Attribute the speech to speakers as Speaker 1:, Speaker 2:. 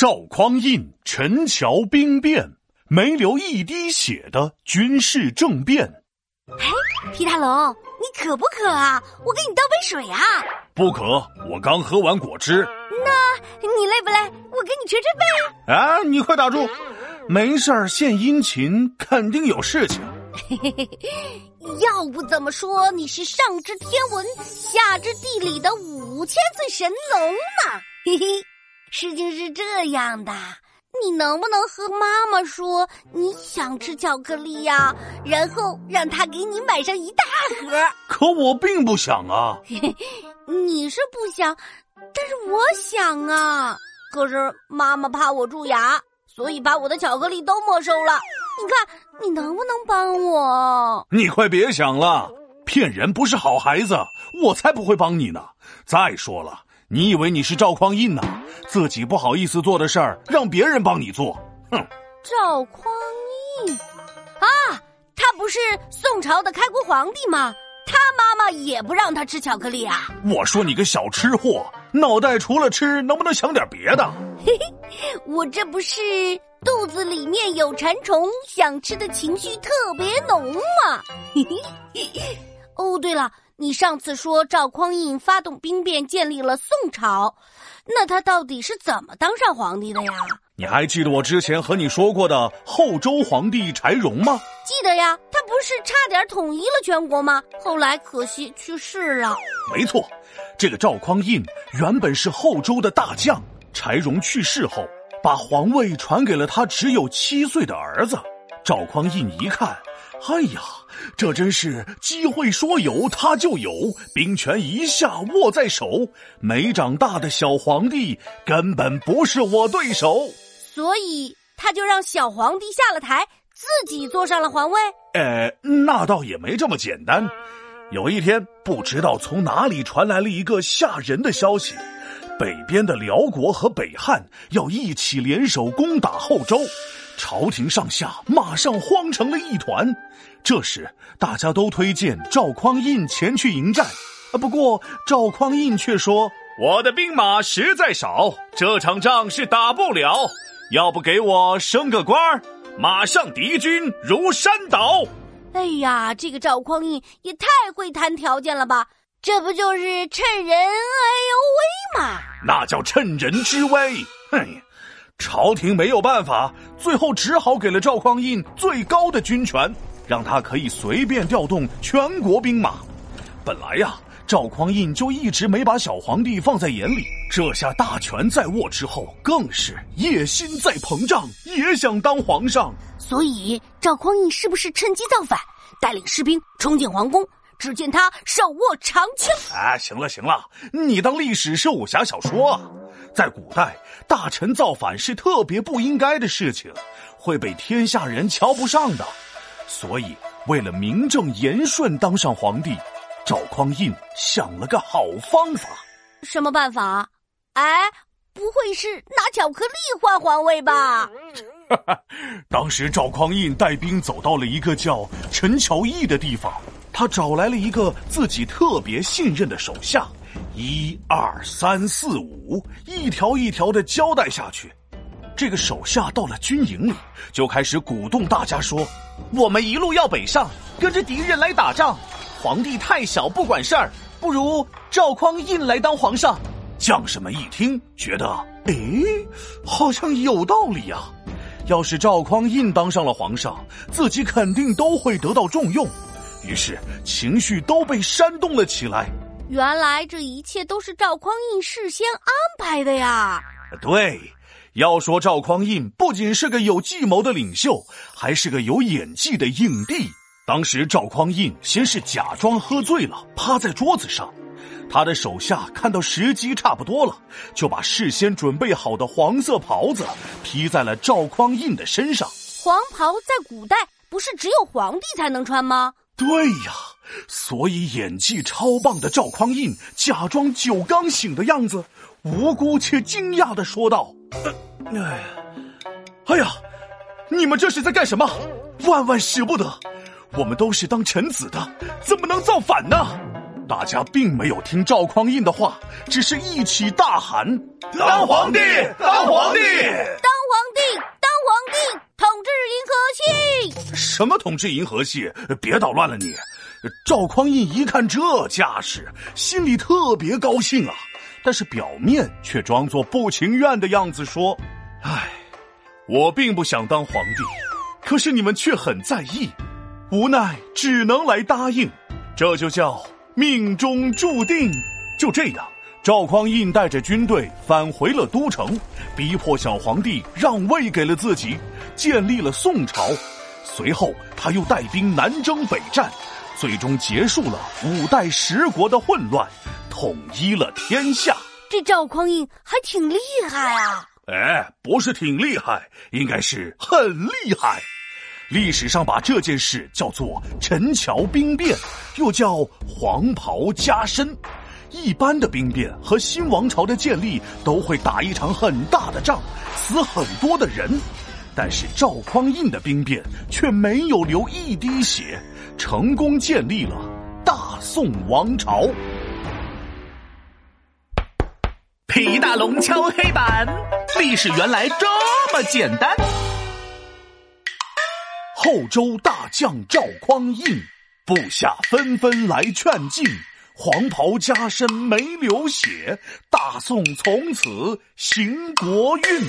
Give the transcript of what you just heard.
Speaker 1: 赵匡胤陈桥兵变，没流一滴血的军事政变。
Speaker 2: 哎，皮大龙，你渴不渴啊？我给你倒杯水啊。
Speaker 1: 不渴，我刚喝完果汁。
Speaker 2: 那你累不累？我给你捶捶背
Speaker 1: 啊。啊，你快打住！没事儿献殷勤，肯定有事情。
Speaker 2: 嘿嘿嘿，要不怎么说你是上知天文，下知地理的五千岁神龙呢？嘿嘿。事情是这样的，你能不能和妈妈说你想吃巧克力呀？然后让她给你买上一大盒。
Speaker 1: 可我并不想啊。
Speaker 2: 你是不想，但是我想啊。可是妈妈怕我蛀牙，所以把我的巧克力都没收了。你看，你能不能帮我？
Speaker 1: 你快别想了，骗人不是好孩子，我才不会帮你呢。再说了。你以为你是赵匡胤呢？自己不好意思做的事儿，让别人帮你做，哼！
Speaker 2: 赵匡胤啊，他不是宋朝的开国皇帝吗？他妈妈也不让他吃巧克力啊！
Speaker 1: 我说你个小吃货，脑袋除了吃，能不能想点别的？
Speaker 2: 嘿嘿，我这不是肚子里面有馋虫，想吃的情绪特别浓嘛！嘿嘿，哦，对了。你上次说赵匡胤发动兵变建立了宋朝，那他到底是怎么当上皇帝的呀？
Speaker 1: 你还记得我之前和你说过的后周皇帝柴荣吗？
Speaker 2: 记得呀，他不是差点统一了全国吗？后来可惜去世了。
Speaker 1: 没错，这个赵匡胤原本是后周的大将，柴荣去世后，把皇位传给了他只有七岁的儿子。赵匡胤一看。哎呀，这真是机会说有他就有，兵权一下握在手，没长大的小皇帝根本不是我对手，
Speaker 2: 所以他就让小皇帝下了台，自己坐上了皇位。
Speaker 1: 呃，那倒也没这么简单。有一天，不知道从哪里传来了一个吓人的消息：北边的辽国和北汉要一起联手攻打后周。朝廷上下马上慌成了一团，这时大家都推荐赵匡胤前去迎战，啊，不过赵匡胤却说：“我的兵马实在少，这场仗是打不了。要不给我升个官儿，马上敌军如山倒。”
Speaker 2: 哎呀，这个赵匡胤也太会谈条件了吧？这不就是趁人哎呦威吗？
Speaker 1: 那叫趁人之危，哼。朝廷没有办法，最后只好给了赵匡胤最高的军权，让他可以随便调动全国兵马。本来呀，赵匡胤就一直没把小皇帝放在眼里，这下大权在握之后，更是野心在膨胀，也想当皇上。
Speaker 2: 所以赵匡胤是不是趁机造反，带领士兵冲进皇宫？只见他手握长枪。
Speaker 1: 哎，行了行了，你当历史是武侠小说啊？在古代，大臣造反是特别不应该的事情，会被天下人瞧不上的。所以，为了名正言顺当上皇帝，赵匡胤想了个好方法。
Speaker 2: 什么办法？哎，不会是拿巧克力换皇位吧？
Speaker 1: 当时赵匡胤带兵走到了一个叫陈桥驿的地方，他找来了一个自己特别信任的手下。一二三四五，一条一条的交代下去。这个手下到了军营里，就开始鼓动大家说：“我们一路要北上，跟着敌人来打仗。皇帝太小不管事儿，不如赵匡胤来当皇上。”将士们一听，觉得哎，好像有道理呀。要是赵匡胤当上了皇上，自己肯定都会得到重用。于是情绪都被煽动了起来。
Speaker 2: 原来这一切都是赵匡胤事先安排的呀！
Speaker 1: 对，要说赵匡胤不仅是个有计谋的领袖，还是个有演技的影帝。当时赵匡胤先是假装喝醉了，趴在桌子上，他的手下看到时机差不多了，就把事先准备好的黄色袍子披在了赵匡胤的身上。
Speaker 2: 黄袍在古代不是只有皇帝才能穿吗？
Speaker 1: 对呀。所以演技超棒的赵匡胤假装酒刚醒的样子，无辜且惊讶的说道：“哎，哎呀，你们这是在干什么？万万使不得！我们都是当臣子的，怎么能造反呢？”大家并没有听赵匡胤的话，只是一起大喊：“
Speaker 3: 当皇帝！当皇帝！
Speaker 1: 当
Speaker 2: 皇帝！当皇帝！统治银河
Speaker 1: 系！什么统治银河系？别捣乱了你！”赵匡胤一看这架势，心里特别高兴啊，但是表面却装作不情愿的样子说：“唉，我并不想当皇帝，可是你们却很在意，无奈只能来答应，这就叫命中注定。”就这样。赵匡胤带着军队返回了都城，逼迫小皇帝让位给了自己，建立了宋朝。随后，他又带兵南征北战，最终结束了五代十国的混乱，统一了天下。
Speaker 2: 这赵匡胤还挺厉害啊！
Speaker 1: 哎，不是挺厉害，应该是很厉害。历史上把这件事叫做陈桥兵变，又叫黄袍加身。一般的兵变和新王朝的建立都会打一场很大的仗，死很多的人，但是赵匡胤的兵变却没有流一滴血，成功建立了大宋王朝。
Speaker 3: 皮大龙敲黑板，历史原来这么简单。
Speaker 1: 后周大将赵匡胤，部下纷纷来劝进。黄袍加身没流血，大宋从此行国运。